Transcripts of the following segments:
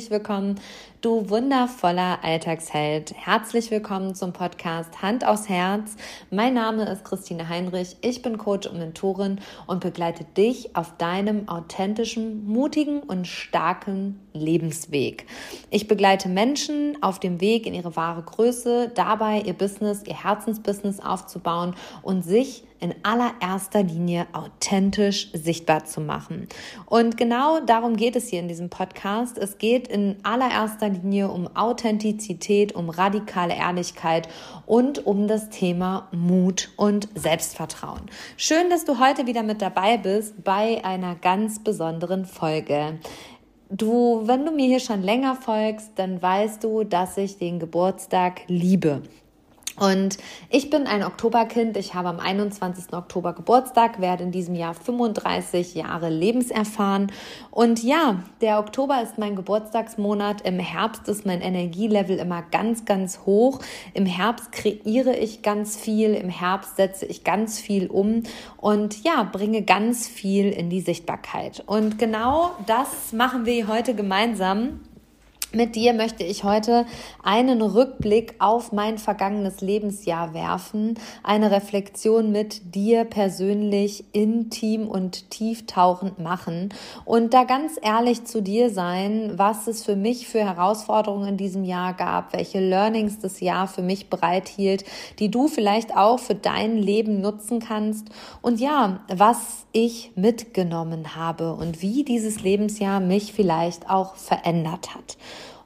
Herzlich willkommen, du wundervoller Alltagsheld. Herzlich willkommen zum Podcast Hand aufs Herz. Mein Name ist Christine Heinrich, ich bin Coach und Mentorin und begleite dich auf deinem authentischen, mutigen und starken Lebensweg. Ich begleite Menschen auf dem Weg in ihre wahre Größe, dabei ihr Business, ihr Herzensbusiness aufzubauen und sich in allererster Linie authentisch sichtbar zu machen. Und genau darum geht es hier in diesem Podcast. Es geht in allererster Linie um Authentizität, um radikale Ehrlichkeit und um das Thema Mut und Selbstvertrauen. Schön, dass du heute wieder mit dabei bist bei einer ganz besonderen Folge. Du, wenn du mir hier schon länger folgst, dann weißt du, dass ich den Geburtstag liebe. Und ich bin ein Oktoberkind. Ich habe am 21. Oktober Geburtstag, werde in diesem Jahr 35 Jahre lebenserfahren. Und ja, der Oktober ist mein Geburtstagsmonat. Im Herbst ist mein Energielevel immer ganz, ganz hoch. Im Herbst kreiere ich ganz viel. Im Herbst setze ich ganz viel um und ja, bringe ganz viel in die Sichtbarkeit. Und genau das machen wir heute gemeinsam. Mit dir möchte ich heute einen Rückblick auf mein vergangenes Lebensjahr werfen, eine Reflexion mit dir persönlich intim und tieftauchend machen. Und da ganz ehrlich zu dir sein, was es für mich für Herausforderungen in diesem Jahr gab, welche Learnings das Jahr für mich bereithielt, die du vielleicht auch für dein Leben nutzen kannst. Und ja, was ich mitgenommen habe und wie dieses Lebensjahr mich vielleicht auch verändert hat.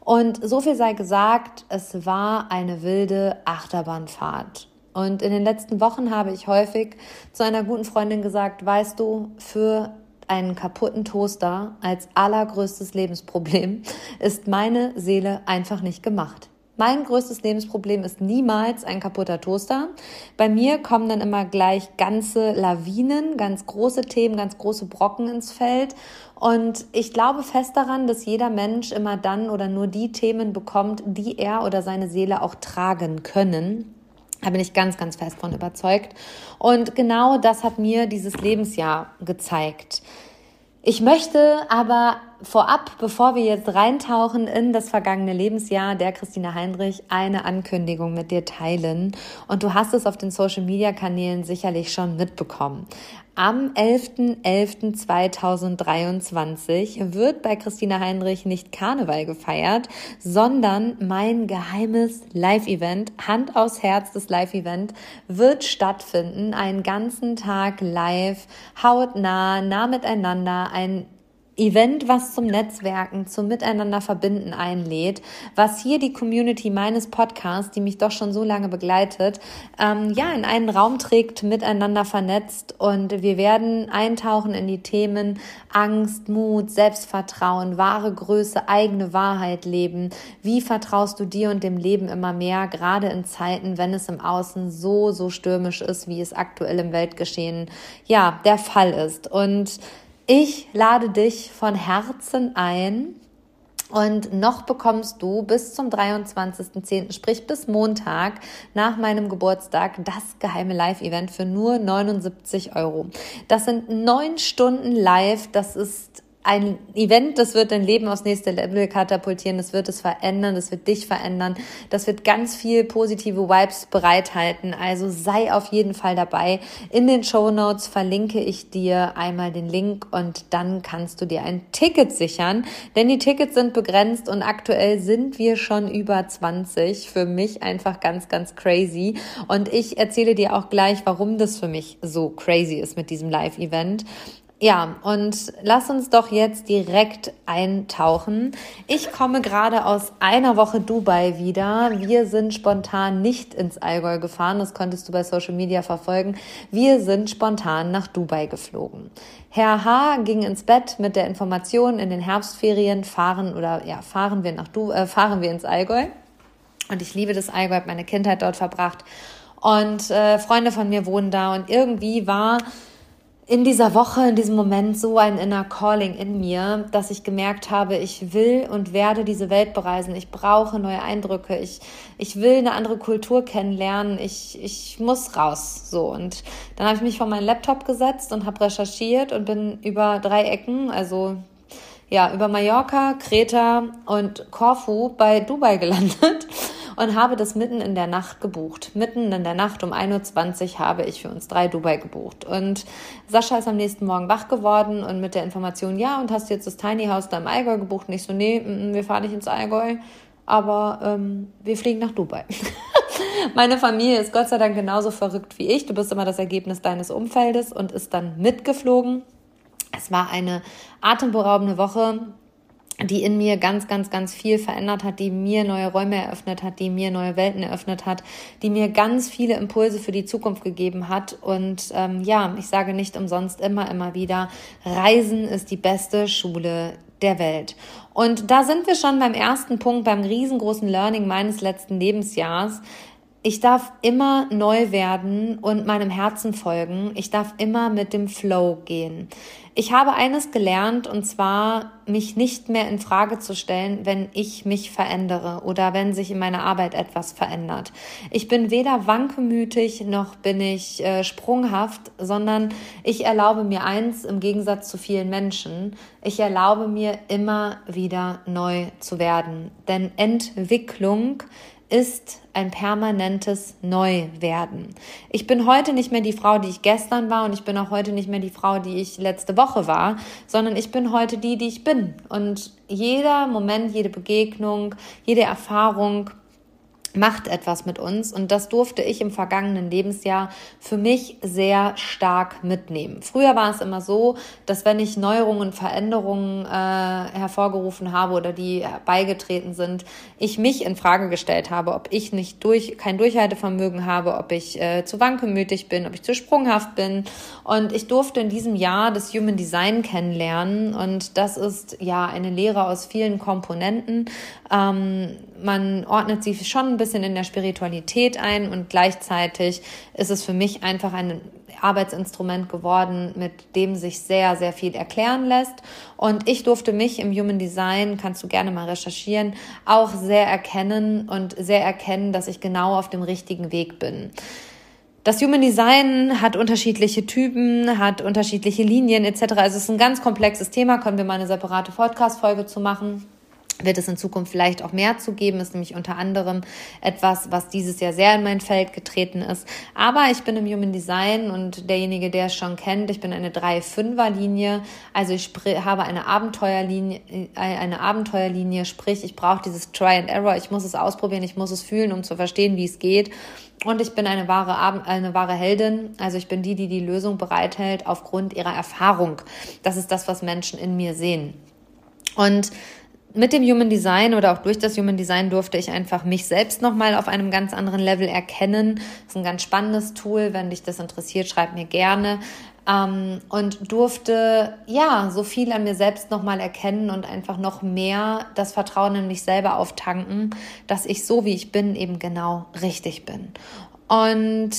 Und so viel sei gesagt, es war eine wilde Achterbahnfahrt. Und in den letzten Wochen habe ich häufig zu einer guten Freundin gesagt, weißt du, für einen kaputten Toaster als allergrößtes Lebensproblem ist meine Seele einfach nicht gemacht. Mein größtes Lebensproblem ist niemals ein kaputter Toaster. Bei mir kommen dann immer gleich ganze Lawinen, ganz große Themen, ganz große Brocken ins Feld. Und ich glaube fest daran, dass jeder Mensch immer dann oder nur die Themen bekommt, die er oder seine Seele auch tragen können. Da bin ich ganz, ganz fest von überzeugt. Und genau das hat mir dieses Lebensjahr gezeigt. Ich möchte aber vorab, bevor wir jetzt reintauchen in das vergangene Lebensjahr der Christina Heinrich, eine Ankündigung mit dir teilen. Und du hast es auf den Social-Media-Kanälen sicherlich schon mitbekommen. Am 11.11.2023 wird bei Christina Heinrich nicht Karneval gefeiert, sondern mein geheimes Live-Event, Hand aus Herz, das Live-Event, wird stattfinden. Einen ganzen Tag live, hautnah, nah miteinander, ein Event, was zum Netzwerken, zum Miteinander verbinden einlädt, was hier die Community meines Podcasts, die mich doch schon so lange begleitet, ähm, ja, in einen Raum trägt, miteinander vernetzt und wir werden eintauchen in die Themen Angst, Mut, Selbstvertrauen, wahre Größe, eigene Wahrheit leben. Wie vertraust du dir und dem Leben immer mehr, gerade in Zeiten, wenn es im Außen so, so stürmisch ist, wie es aktuell im Weltgeschehen, ja, der Fall ist und ich lade dich von Herzen ein und noch bekommst du bis zum 23.10., sprich bis Montag nach meinem Geburtstag, das geheime Live-Event für nur 79 Euro. Das sind neun Stunden live. Das ist ein Event, das wird dein Leben aufs nächste Level katapultieren, das wird es verändern, das wird dich verändern, das wird ganz viel positive Vibes bereithalten. Also sei auf jeden Fall dabei. In den Show Notes verlinke ich dir einmal den Link und dann kannst du dir ein Ticket sichern, denn die Tickets sind begrenzt und aktuell sind wir schon über 20. Für mich einfach ganz, ganz crazy. Und ich erzähle dir auch gleich, warum das für mich so crazy ist mit diesem Live-Event. Ja, und lass uns doch jetzt direkt eintauchen. Ich komme gerade aus einer Woche Dubai wieder. Wir sind spontan nicht ins Allgäu gefahren, das konntest du bei Social Media verfolgen. Wir sind spontan nach Dubai geflogen. Herr H. ging ins Bett mit der Information, in den Herbstferien fahren oder ja, fahren wir nach du äh, fahren wir ins Allgäu. Und ich liebe das Allgäu, habe meine Kindheit dort verbracht. Und äh, Freunde von mir wohnen da und irgendwie war in dieser Woche, in diesem Moment so ein inner Calling in mir, dass ich gemerkt habe, ich will und werde diese Welt bereisen. Ich brauche neue Eindrücke. Ich, ich will eine andere Kultur kennenlernen. Ich, ich muss raus. So. Und dann habe ich mich vor meinen Laptop gesetzt und habe recherchiert und bin über drei Ecken, also ja, über Mallorca, Kreta und Korfu bei Dubai gelandet und habe das mitten in der Nacht gebucht. Mitten in der Nacht um 1.20 Uhr habe ich für uns drei Dubai gebucht. Und Sascha ist am nächsten Morgen wach geworden und mit der Information, ja, und hast du jetzt das Tiny House da im Allgäu gebucht? Und ich so, nee, wir fahren nicht ins Allgäu, aber ähm, wir fliegen nach Dubai. Meine Familie ist Gott sei Dank genauso verrückt wie ich. Du bist immer das Ergebnis deines Umfeldes und ist dann mitgeflogen. Es war eine atemberaubende Woche, die in mir ganz, ganz, ganz viel verändert hat, die mir neue Räume eröffnet hat, die mir neue Welten eröffnet hat, die mir ganz viele Impulse für die Zukunft gegeben hat. Und ähm, ja, ich sage nicht umsonst immer, immer wieder, Reisen ist die beste Schule der Welt. Und da sind wir schon beim ersten Punkt, beim riesengroßen Learning meines letzten Lebensjahrs. Ich darf immer neu werden und meinem Herzen folgen. Ich darf immer mit dem Flow gehen. Ich habe eines gelernt und zwar mich nicht mehr in Frage zu stellen, wenn ich mich verändere oder wenn sich in meiner Arbeit etwas verändert. Ich bin weder wankemütig noch bin ich äh, sprunghaft, sondern ich erlaube mir eins im Gegensatz zu vielen Menschen. Ich erlaube mir immer wieder neu zu werden. Denn Entwicklung ist ein permanentes Neuwerden. Ich bin heute nicht mehr die Frau, die ich gestern war und ich bin auch heute nicht mehr die Frau, die ich letzte Woche war, sondern ich bin heute die, die ich bin. Und jeder Moment, jede Begegnung, jede Erfahrung macht etwas mit uns und das durfte ich im vergangenen Lebensjahr für mich sehr stark mitnehmen. Früher war es immer so, dass wenn ich Neuerungen, Veränderungen äh, hervorgerufen habe oder die beigetreten sind, ich mich in Frage gestellt habe, ob ich nicht durch kein Durchhaltevermögen habe, ob ich äh, zu wankemütig bin, ob ich zu sprunghaft bin und ich durfte in diesem Jahr das Human Design kennenlernen und das ist ja eine Lehre aus vielen Komponenten. Ähm, man ordnet sie schon ein bisschen in der Spiritualität ein und gleichzeitig ist es für mich einfach ein Arbeitsinstrument geworden, mit dem sich sehr, sehr viel erklären lässt. Und ich durfte mich im Human Design, kannst du gerne mal recherchieren, auch sehr erkennen und sehr erkennen, dass ich genau auf dem richtigen Weg bin. Das Human Design hat unterschiedliche Typen, hat unterschiedliche Linien etc. Also es ist ein ganz komplexes Thema, können wir mal eine separate Podcast-Folge zu machen wird es in Zukunft vielleicht auch mehr zu geben, ist nämlich unter anderem etwas, was dieses Jahr sehr in mein Feld getreten ist. Aber ich bin im Human Design und derjenige, der es schon kennt, ich bin eine 3-5er-Linie, also ich habe eine Abenteuerlinie, äh, eine Abenteuerlinie, sprich, ich brauche dieses Try and Error, ich muss es ausprobieren, ich muss es fühlen, um zu verstehen, wie es geht. Und ich bin eine wahre, eine wahre Heldin, also ich bin die, die die Lösung bereithält aufgrund ihrer Erfahrung. Das ist das, was Menschen in mir sehen. Und mit dem Human Design oder auch durch das Human Design durfte ich einfach mich selbst nochmal auf einem ganz anderen Level erkennen. Das ist ein ganz spannendes Tool. Wenn dich das interessiert, schreib mir gerne. Ähm, und durfte, ja, so viel an mir selbst nochmal erkennen und einfach noch mehr das Vertrauen in mich selber auftanken, dass ich so wie ich bin eben genau richtig bin. Und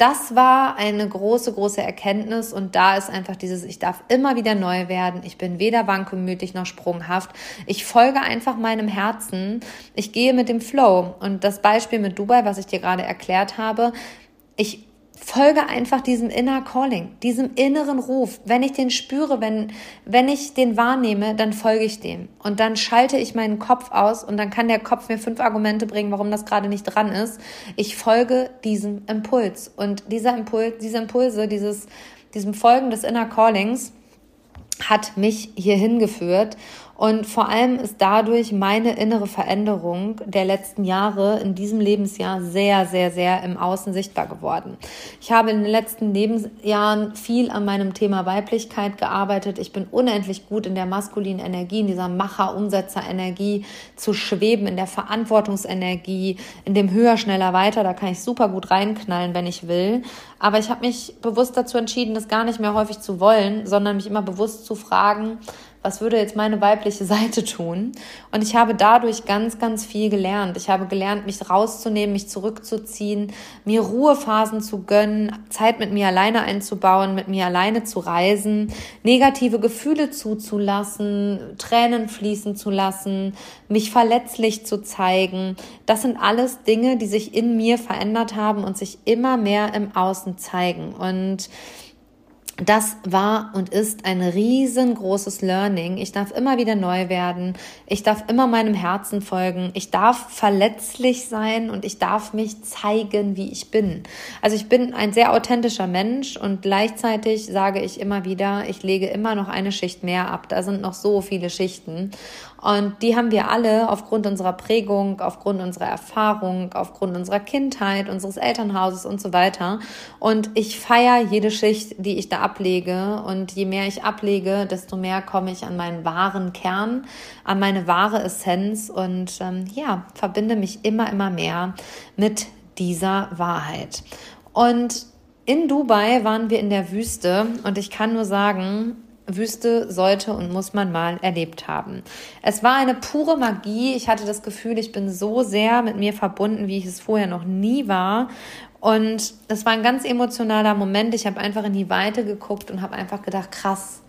das war eine große, große Erkenntnis und da ist einfach dieses, ich darf immer wieder neu werden. Ich bin weder wankelmütig noch sprunghaft. Ich folge einfach meinem Herzen. Ich gehe mit dem Flow. Und das Beispiel mit Dubai, was ich dir gerade erklärt habe, ich folge einfach diesem inner Calling, diesem inneren Ruf. Wenn ich den spüre, wenn, wenn ich den wahrnehme, dann folge ich dem. Und dann schalte ich meinen Kopf aus und dann kann der Kopf mir fünf Argumente bringen, warum das gerade nicht dran ist. Ich folge diesem Impuls. Und dieser Impuls, diese Impulse, dieses, diesem Folgen des Inner Callings hat mich hierhin geführt und vor allem ist dadurch meine innere Veränderung der letzten Jahre in diesem Lebensjahr sehr, sehr, sehr im Außen sichtbar geworden. Ich habe in den letzten Lebensjahren viel an meinem Thema Weiblichkeit gearbeitet. Ich bin unendlich gut in der maskulinen Energie, in dieser Macher-Umsetzer-Energie zu schweben, in der Verantwortungsenergie, in dem höher, schneller, weiter. Da kann ich super gut reinknallen, wenn ich will. Aber ich habe mich bewusst dazu entschieden, das gar nicht mehr häufig zu wollen, sondern mich immer bewusst zu fragen, was würde jetzt meine weibliche Seite tun? Und ich habe dadurch ganz, ganz viel gelernt. Ich habe gelernt, mich rauszunehmen, mich zurückzuziehen, mir Ruhephasen zu gönnen, Zeit mit mir alleine einzubauen, mit mir alleine zu reisen, negative Gefühle zuzulassen, Tränen fließen zu lassen, mich verletzlich zu zeigen. Das sind alles Dinge, die sich in mir verändert haben und sich immer mehr im Außen zeigen. Und das war und ist ein riesengroßes Learning. Ich darf immer wieder neu werden. Ich darf immer meinem Herzen folgen. Ich darf verletzlich sein und ich darf mich zeigen, wie ich bin. Also ich bin ein sehr authentischer Mensch und gleichzeitig sage ich immer wieder, ich lege immer noch eine Schicht mehr ab. Da sind noch so viele Schichten. Und die haben wir alle aufgrund unserer Prägung, aufgrund unserer Erfahrung, aufgrund unserer Kindheit, unseres Elternhauses und so weiter. Und ich feiere jede Schicht, die ich da ablege. Und je mehr ich ablege, desto mehr komme ich an meinen wahren Kern, an meine wahre Essenz und ähm, ja, verbinde mich immer, immer mehr mit dieser Wahrheit. Und in Dubai waren wir in der Wüste und ich kann nur sagen, Wüste sollte und muss man mal erlebt haben. Es war eine pure Magie. Ich hatte das Gefühl, ich bin so sehr mit mir verbunden, wie ich es vorher noch nie war. Und es war ein ganz emotionaler Moment. Ich habe einfach in die Weite geguckt und habe einfach gedacht, krass,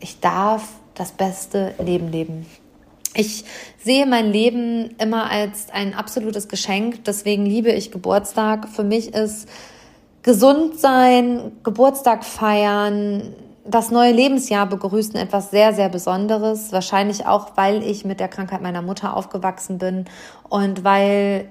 ich darf das beste Leben leben. Ich sehe mein Leben immer als ein absolutes Geschenk. Deswegen liebe ich Geburtstag. Für mich ist gesund sein, Geburtstag feiern, das neue Lebensjahr begrüßen etwas sehr, sehr Besonderes. Wahrscheinlich auch, weil ich mit der Krankheit meiner Mutter aufgewachsen bin und weil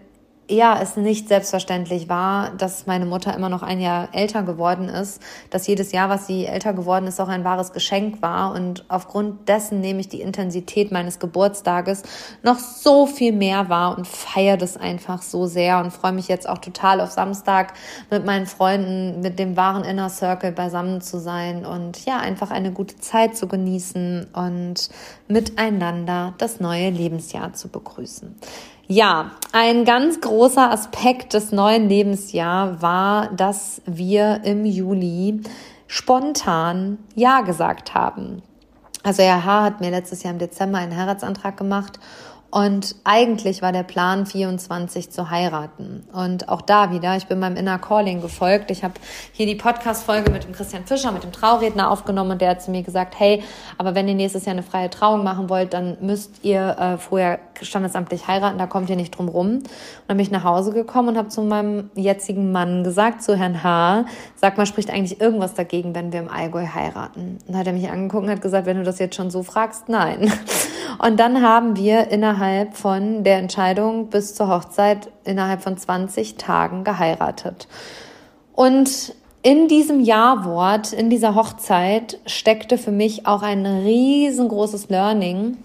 ja, es nicht selbstverständlich war, dass meine Mutter immer noch ein Jahr älter geworden ist, dass jedes Jahr, was sie älter geworden ist, auch ein wahres Geschenk war. Und aufgrund dessen nehme ich die Intensität meines Geburtstages noch so viel mehr wahr und feiere das einfach so sehr und freue mich jetzt auch total auf Samstag mit meinen Freunden, mit dem wahren Inner Circle beisammen zu sein und ja, einfach eine gute Zeit zu genießen und miteinander das neue Lebensjahr zu begrüßen. Ja, ein ganz großer Aspekt des neuen Lebensjahr war, dass wir im Juli spontan Ja gesagt haben. Also Herr H. hat mir letztes Jahr im Dezember einen Heiratsantrag gemacht und eigentlich war der Plan, 24 zu heiraten. Und auch da wieder, ich bin meinem Inner Calling gefolgt. Ich habe hier die Podcast-Folge mit dem Christian Fischer, mit dem Trauredner aufgenommen und der hat zu mir gesagt, hey, aber wenn ihr nächstes Jahr eine freie Trauung machen wollt, dann müsst ihr äh, vorher standesamtlich heiraten, da kommt ihr nicht drum rum. Und dann bin ich nach Hause gekommen und habe zu meinem jetzigen Mann gesagt, zu Herrn H., sag mal, spricht eigentlich irgendwas dagegen, wenn wir im Allgäu heiraten? Und dann hat er mich angeguckt und hat gesagt, wenn du das jetzt schon so fragst, nein. Und dann haben wir innerhalb von der Entscheidung bis zur Hochzeit innerhalb von 20 Tagen geheiratet. Und in diesem Ja-Wort, in dieser Hochzeit steckte für mich auch ein riesengroßes Learning.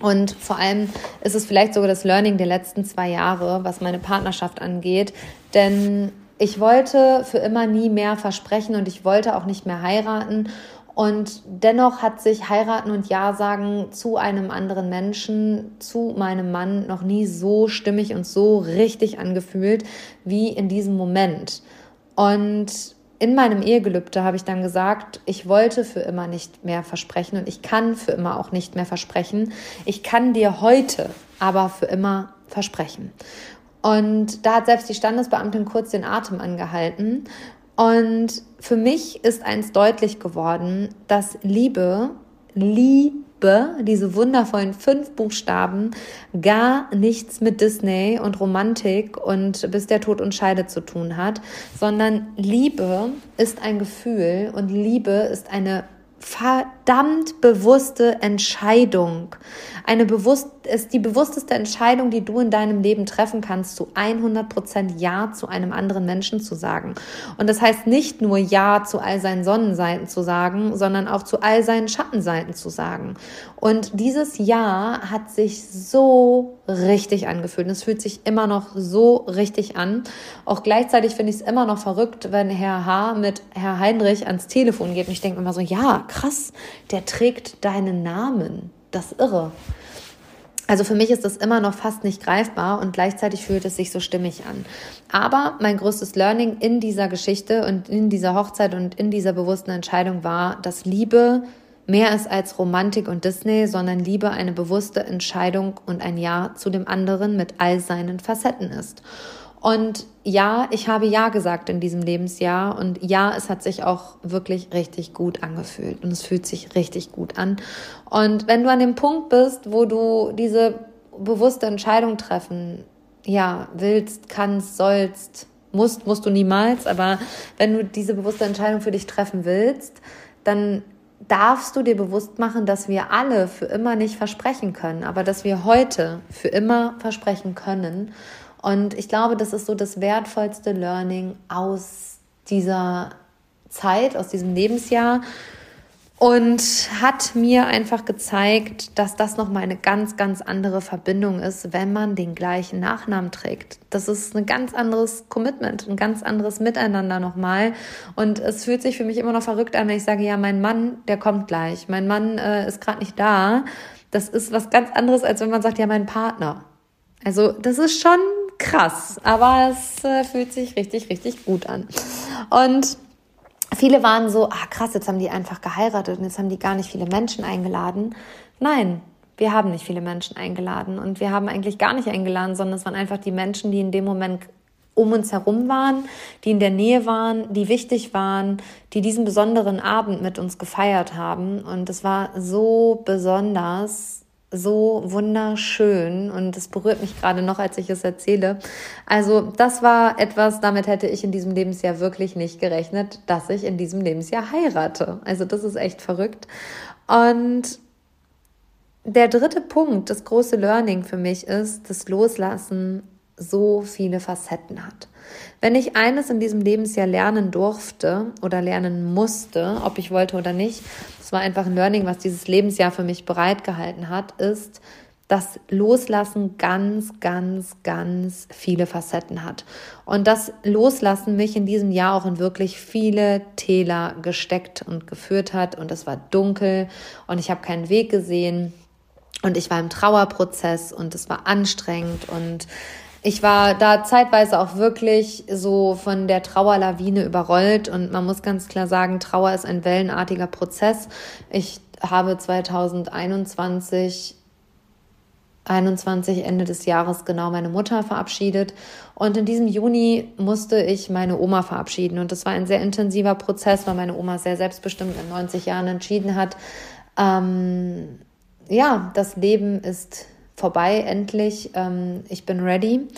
Und vor allem ist es vielleicht sogar das Learning der letzten zwei Jahre, was meine Partnerschaft angeht. Denn ich wollte für immer nie mehr versprechen und ich wollte auch nicht mehr heiraten. Und dennoch hat sich heiraten und Ja sagen zu einem anderen Menschen, zu meinem Mann noch nie so stimmig und so richtig angefühlt wie in diesem Moment. Und in meinem Ehegelübde habe ich dann gesagt, ich wollte für immer nicht mehr versprechen und ich kann für immer auch nicht mehr versprechen. Ich kann dir heute aber für immer versprechen. Und da hat selbst die Standesbeamtin kurz den Atem angehalten und für mich ist eins deutlich geworden, dass Liebe, Liebe, diese wundervollen fünf Buchstaben, gar nichts mit Disney und Romantik und bis der Tod uns scheidet zu tun hat, sondern Liebe ist ein Gefühl und Liebe ist eine verdammt bewusste Entscheidung. Eine bewusst, ist die bewussteste Entscheidung, die du in deinem Leben treffen kannst, zu 100% Ja zu einem anderen Menschen zu sagen. Und das heißt nicht nur Ja zu all seinen Sonnenseiten zu sagen, sondern auch zu all seinen Schattenseiten zu sagen. Und dieses Ja hat sich so richtig angefühlt. Und es fühlt sich immer noch so richtig an. Auch gleichzeitig finde ich es immer noch verrückt, wenn Herr H. mit Herr Heinrich ans Telefon geht. Und ich denke immer so, ja, krass, der trägt deinen Namen. Das irre. Also für mich ist das immer noch fast nicht greifbar und gleichzeitig fühlt es sich so stimmig an. Aber mein größtes Learning in dieser Geschichte und in dieser Hochzeit und in dieser bewussten Entscheidung war, dass Liebe mehr ist als Romantik und Disney, sondern Liebe eine bewusste Entscheidung und ein Ja zu dem anderen mit all seinen Facetten ist. Und ja, ich habe Ja gesagt in diesem Lebensjahr und ja, es hat sich auch wirklich richtig gut angefühlt und es fühlt sich richtig gut an. Und wenn du an dem Punkt bist, wo du diese bewusste Entscheidung treffen, ja, willst, kannst, sollst, musst, musst du niemals, aber wenn du diese bewusste Entscheidung für dich treffen willst, dann darfst du dir bewusst machen, dass wir alle für immer nicht versprechen können, aber dass wir heute für immer versprechen können. Und ich glaube, das ist so das wertvollste Learning aus dieser Zeit, aus diesem Lebensjahr und hat mir einfach gezeigt, dass das nochmal eine ganz, ganz andere Verbindung ist, wenn man den gleichen Nachnamen trägt. Das ist ein ganz anderes Commitment, ein ganz anderes Miteinander nochmal. Und es fühlt sich für mich immer noch verrückt an, wenn ich sage, ja, mein Mann, der kommt gleich. Mein Mann äh, ist gerade nicht da. Das ist was ganz anderes, als wenn man sagt, ja, mein Partner. Also das ist schon krass, aber es äh, fühlt sich richtig, richtig gut an. Und viele waren so, ah krass, jetzt haben die einfach geheiratet und jetzt haben die gar nicht viele Menschen eingeladen. Nein, wir haben nicht viele Menschen eingeladen und wir haben eigentlich gar nicht eingeladen, sondern es waren einfach die Menschen, die in dem Moment um uns herum waren, die in der Nähe waren, die wichtig waren, die diesen besonderen Abend mit uns gefeiert haben. Und es war so besonders, so wunderschön und es berührt mich gerade noch, als ich es erzähle. Also das war etwas, damit hätte ich in diesem Lebensjahr wirklich nicht gerechnet, dass ich in diesem Lebensjahr heirate. Also das ist echt verrückt. Und der dritte Punkt, das große Learning für mich ist, das Loslassen so viele Facetten hat. Wenn ich eines in diesem Lebensjahr lernen durfte oder lernen musste, ob ich wollte oder nicht, es war einfach ein Learning, was dieses Lebensjahr für mich bereitgehalten hat, ist, dass Loslassen ganz, ganz, ganz viele Facetten hat. Und das Loslassen mich in diesem Jahr auch in wirklich viele Täler gesteckt und geführt hat. Und es war dunkel und ich habe keinen Weg gesehen. Und ich war im Trauerprozess und es war anstrengend und ich war da zeitweise auch wirklich so von der Trauerlawine überrollt und man muss ganz klar sagen, Trauer ist ein wellenartiger Prozess. Ich habe 2021 21 Ende des Jahres genau meine Mutter verabschiedet und in diesem Juni musste ich meine Oma verabschieden und das war ein sehr intensiver Prozess, weil meine Oma sehr selbstbestimmt in 90 Jahren entschieden hat, ähm, ja, das Leben ist vorbei, endlich. Ähm, ich bin ready.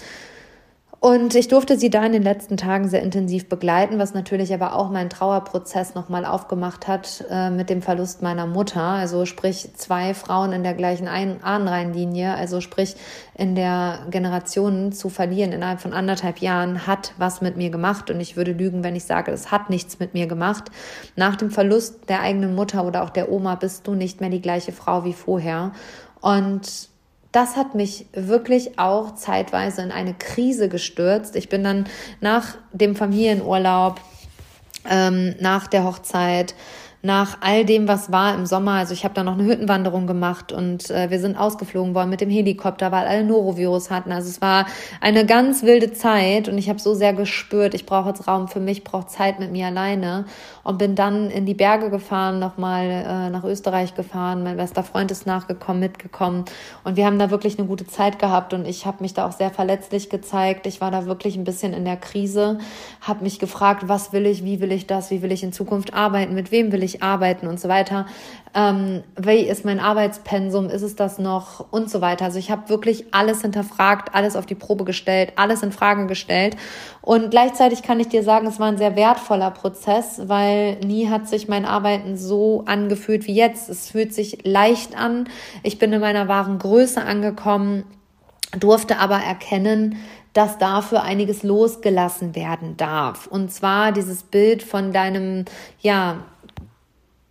Und ich durfte sie da in den letzten Tagen sehr intensiv begleiten, was natürlich aber auch meinen Trauerprozess nochmal aufgemacht hat äh, mit dem Verlust meiner Mutter. Also sprich zwei Frauen in der gleichen Ein Ahnenreihenlinie, also sprich in der Generation zu verlieren innerhalb von anderthalb Jahren hat was mit mir gemacht. Und ich würde lügen, wenn ich sage, es hat nichts mit mir gemacht. Nach dem Verlust der eigenen Mutter oder auch der Oma bist du nicht mehr die gleiche Frau wie vorher. Und das hat mich wirklich auch zeitweise in eine Krise gestürzt. Ich bin dann nach dem Familienurlaub, ähm, nach der Hochzeit, nach all dem, was war im Sommer. Also ich habe da noch eine Hüttenwanderung gemacht und äh, wir sind ausgeflogen worden mit dem Helikopter, weil alle Norovirus hatten. Also es war eine ganz wilde Zeit und ich habe so sehr gespürt, ich brauche jetzt Raum für mich, brauche Zeit mit mir alleine und bin dann in die Berge gefahren, nochmal äh, nach Österreich gefahren. Mein bester Freund ist nachgekommen, mitgekommen und wir haben da wirklich eine gute Zeit gehabt und ich habe mich da auch sehr verletzlich gezeigt. Ich war da wirklich ein bisschen in der Krise, habe mich gefragt, was will ich, wie will ich das, wie will ich in Zukunft arbeiten, mit wem will ich ich arbeiten und so weiter. Ähm, wie ist mein Arbeitspensum? Ist es das noch? Und so weiter. Also ich habe wirklich alles hinterfragt, alles auf die Probe gestellt, alles in Frage gestellt. Und gleichzeitig kann ich dir sagen, es war ein sehr wertvoller Prozess, weil nie hat sich mein Arbeiten so angefühlt wie jetzt. Es fühlt sich leicht an. Ich bin in meiner wahren Größe angekommen, durfte aber erkennen, dass dafür einiges losgelassen werden darf. Und zwar dieses Bild von deinem, ja,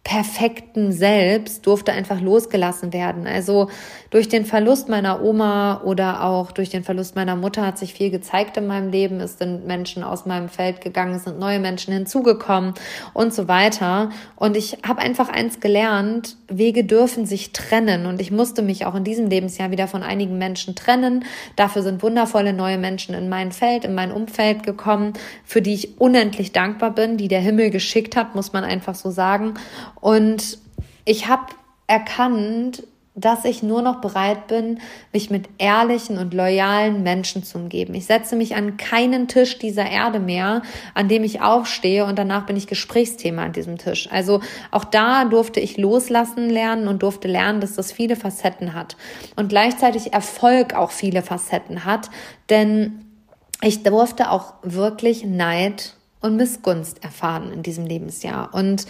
perfekten Selbst durfte einfach losgelassen werden. Also durch den Verlust meiner Oma oder auch durch den Verlust meiner Mutter hat sich viel gezeigt in meinem Leben. Es sind Menschen aus meinem Feld gegangen, es sind neue Menschen hinzugekommen und so weiter. Und ich habe einfach eins gelernt, Wege dürfen sich trennen. Und ich musste mich auch in diesem Lebensjahr wieder von einigen Menschen trennen. Dafür sind wundervolle neue Menschen in mein Feld, in mein Umfeld gekommen, für die ich unendlich dankbar bin, die der Himmel geschickt hat, muss man einfach so sagen. Und ich habe erkannt, dass ich nur noch bereit bin, mich mit ehrlichen und loyalen Menschen zu umgeben. Ich setze mich an keinen Tisch dieser Erde mehr, an dem ich aufstehe und danach bin ich Gesprächsthema an diesem Tisch. Also auch da durfte ich loslassen lernen und durfte lernen, dass das viele Facetten hat und gleichzeitig Erfolg auch viele Facetten hat, denn ich durfte auch wirklich Neid und Missgunst erfahren in diesem Lebensjahr. Und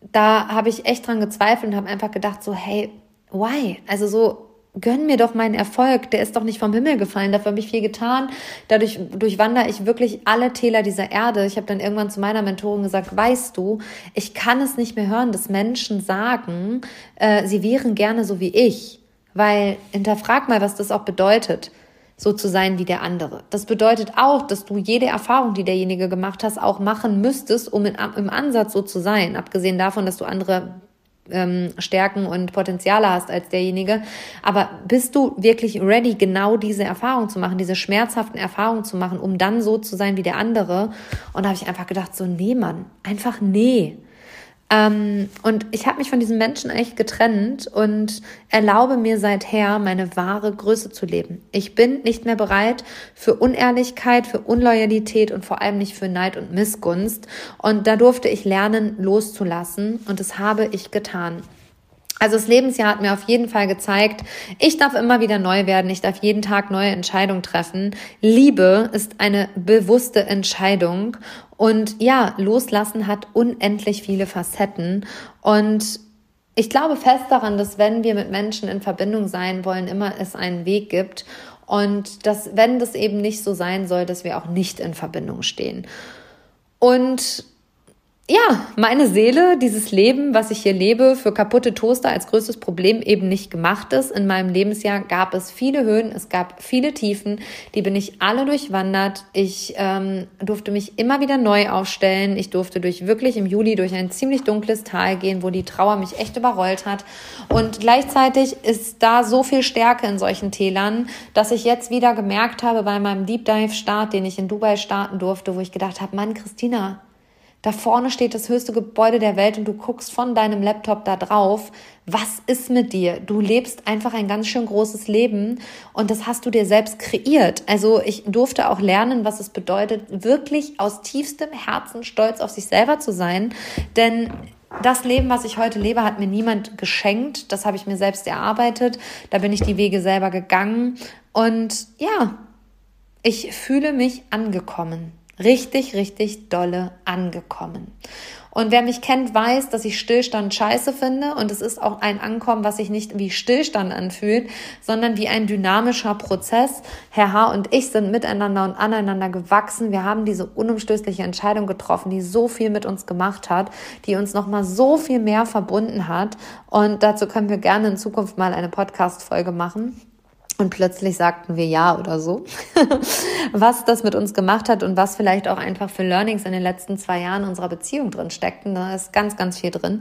da habe ich echt dran gezweifelt und habe einfach gedacht, so, hey, why? Also so, gönn mir doch meinen Erfolg, der ist doch nicht vom Himmel gefallen, dafür habe ich viel getan. Dadurch durchwandere ich wirklich alle Täler dieser Erde. Ich habe dann irgendwann zu meiner Mentorin gesagt, weißt du, ich kann es nicht mehr hören, dass Menschen sagen, äh, sie wären gerne so wie ich. Weil hinterfrag mal, was das auch bedeutet so zu sein wie der andere. Das bedeutet auch, dass du jede Erfahrung, die derjenige gemacht hast, auch machen müsstest, um in, im Ansatz so zu sein. Abgesehen davon, dass du andere ähm, Stärken und Potenziale hast als derjenige. Aber bist du wirklich ready, genau diese Erfahrung zu machen, diese schmerzhaften Erfahrungen zu machen, um dann so zu sein wie der andere? Und da habe ich einfach gedacht, so nee, Mann, einfach nee. Ähm, und ich habe mich von diesen Menschen echt getrennt und erlaube mir seither, meine wahre Größe zu leben. Ich bin nicht mehr bereit für Unehrlichkeit, für Unloyalität und vor allem nicht für Neid und Missgunst. Und da durfte ich lernen, loszulassen und das habe ich getan. Also das Lebensjahr hat mir auf jeden Fall gezeigt, ich darf immer wieder neu werden, ich darf jeden Tag neue Entscheidungen treffen. Liebe ist eine bewusste Entscheidung und ja, loslassen hat unendlich viele Facetten und ich glaube fest daran, dass wenn wir mit Menschen in Verbindung sein wollen, immer es einen Weg gibt und dass wenn das eben nicht so sein soll, dass wir auch nicht in Verbindung stehen. Und ja, meine Seele, dieses Leben, was ich hier lebe, für kaputte Toaster als größtes Problem eben nicht gemacht ist. In meinem Lebensjahr gab es viele Höhen, es gab viele Tiefen, die bin ich alle durchwandert. Ich ähm, durfte mich immer wieder neu aufstellen. Ich durfte durch wirklich im Juli durch ein ziemlich dunkles Tal gehen, wo die Trauer mich echt überrollt hat. Und gleichzeitig ist da so viel Stärke in solchen Tälern, dass ich jetzt wieder gemerkt habe bei meinem Deep Dive Start, den ich in Dubai starten durfte, wo ich gedacht habe, Mann, Christina, da vorne steht das höchste Gebäude der Welt und du guckst von deinem Laptop da drauf. Was ist mit dir? Du lebst einfach ein ganz schön großes Leben und das hast du dir selbst kreiert. Also ich durfte auch lernen, was es bedeutet, wirklich aus tiefstem Herzen stolz auf sich selber zu sein. Denn das Leben, was ich heute lebe, hat mir niemand geschenkt. Das habe ich mir selbst erarbeitet. Da bin ich die Wege selber gegangen. Und ja, ich fühle mich angekommen richtig, richtig dolle angekommen. Und wer mich kennt, weiß, dass ich Stillstand scheiße finde. Und es ist auch ein Ankommen, was sich nicht wie Stillstand anfühlt, sondern wie ein dynamischer Prozess. Herr H. und ich sind miteinander und aneinander gewachsen. Wir haben diese unumstößliche Entscheidung getroffen, die so viel mit uns gemacht hat, die uns nochmal so viel mehr verbunden hat. Und dazu können wir gerne in Zukunft mal eine Podcast-Folge machen. Und plötzlich sagten wir ja oder so, was das mit uns gemacht hat und was vielleicht auch einfach für Learnings in den letzten zwei Jahren unserer Beziehung drin steckten. Da ist ganz, ganz viel drin.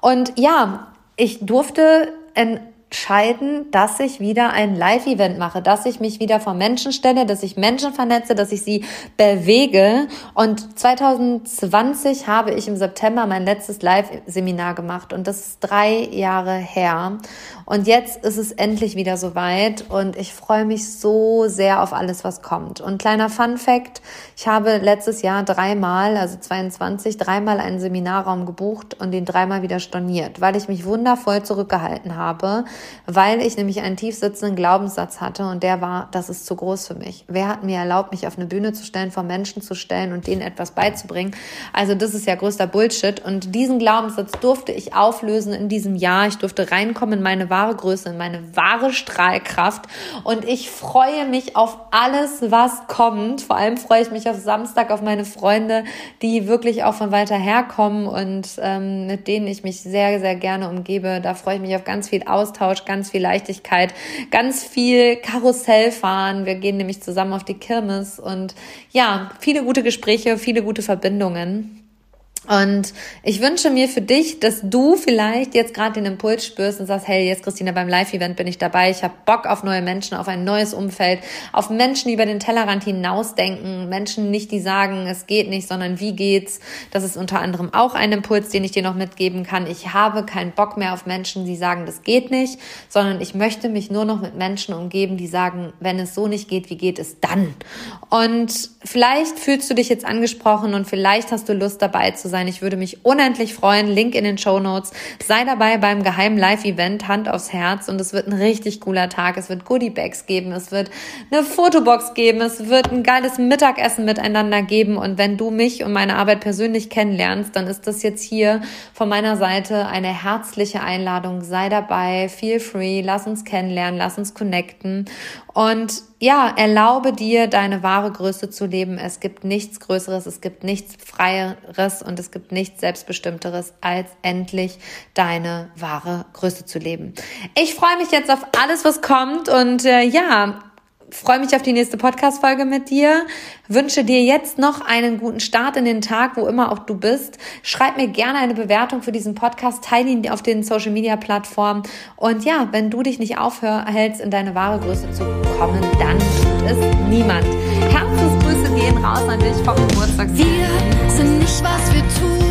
Und ja, ich durfte in entscheiden, dass ich wieder ein Live-Event mache, dass ich mich wieder vor Menschen stelle, dass ich Menschen vernetze, dass ich sie bewege. Und 2020 habe ich im September mein letztes Live-Seminar gemacht und das ist drei Jahre her. Und jetzt ist es endlich wieder soweit und ich freue mich so sehr auf alles, was kommt. Und kleiner Fun Fact, ich habe letztes Jahr dreimal, also 22, dreimal einen Seminarraum gebucht und den dreimal wieder storniert, weil ich mich wundervoll zurückgehalten habe, weil ich nämlich einen tief sitzenden Glaubenssatz hatte und der war, das ist zu groß für mich. Wer hat mir erlaubt, mich auf eine Bühne zu stellen, vor Menschen zu stellen und denen etwas beizubringen? Also das ist ja größter Bullshit und diesen Glaubenssatz durfte ich auflösen in diesem Jahr. Ich durfte reinkommen in meine wahre Größe, in meine wahre Strahlkraft. Und ich freue mich auf alles, was kommt. Vor allem freue ich mich auf Samstag auf meine Freunde, die wirklich auch von weiter her kommen und ähm, mit denen ich mich sehr, sehr gerne umgebe. Da freue ich mich auf ganz viel Austausch, ganz viel Leichtigkeit, ganz viel Karussell fahren. Wir gehen nämlich zusammen auf die Kirmes und ja, viele gute Gespräche, viele gute Verbindungen. Und ich wünsche mir für dich, dass du vielleicht jetzt gerade den Impuls spürst und sagst, hey, jetzt Christina, beim Live-Event bin ich dabei, ich habe Bock auf neue Menschen, auf ein neues Umfeld, auf Menschen, die über den Tellerrand hinausdenken, Menschen nicht, die sagen, es geht nicht, sondern wie geht's. Das ist unter anderem auch ein Impuls, den ich dir noch mitgeben kann. Ich habe keinen Bock mehr auf Menschen, die sagen, das geht nicht, sondern ich möchte mich nur noch mit Menschen umgeben, die sagen, wenn es so nicht geht, wie geht es dann? Und vielleicht fühlst du dich jetzt angesprochen und vielleicht hast du Lust dabei zu sein. Ich würde mich unendlich freuen. Link in den Show Notes. Sei dabei beim geheimen Live-Event Hand aufs Herz und es wird ein richtig cooler Tag. Es wird Goodie-Bags geben, es wird eine Fotobox geben, es wird ein geiles Mittagessen miteinander geben und wenn du mich und meine Arbeit persönlich kennenlernst, dann ist das jetzt hier von meiner Seite eine herzliche Einladung. Sei dabei, feel free, lass uns kennenlernen, lass uns connecten und ja, erlaube dir, deine wahre Größe zu leben. Es gibt nichts Größeres, es gibt nichts Freieres und es gibt nichts Selbstbestimmteres, als endlich deine wahre Größe zu leben. Ich freue mich jetzt auf alles, was kommt und äh, ja, freue mich auf die nächste Podcast-Folge mit dir. Wünsche dir jetzt noch einen guten Start in den Tag, wo immer auch du bist. Schreib mir gerne eine Bewertung für diesen Podcast, teile ihn auf den Social-Media-Plattformen. Und ja, wenn du dich nicht aufhältst, in deine wahre Größe zu kommen, dann tut es niemand. Herzensgrüße gehen raus an dich vom Geburtstag. Wir sind nicht, was wir tun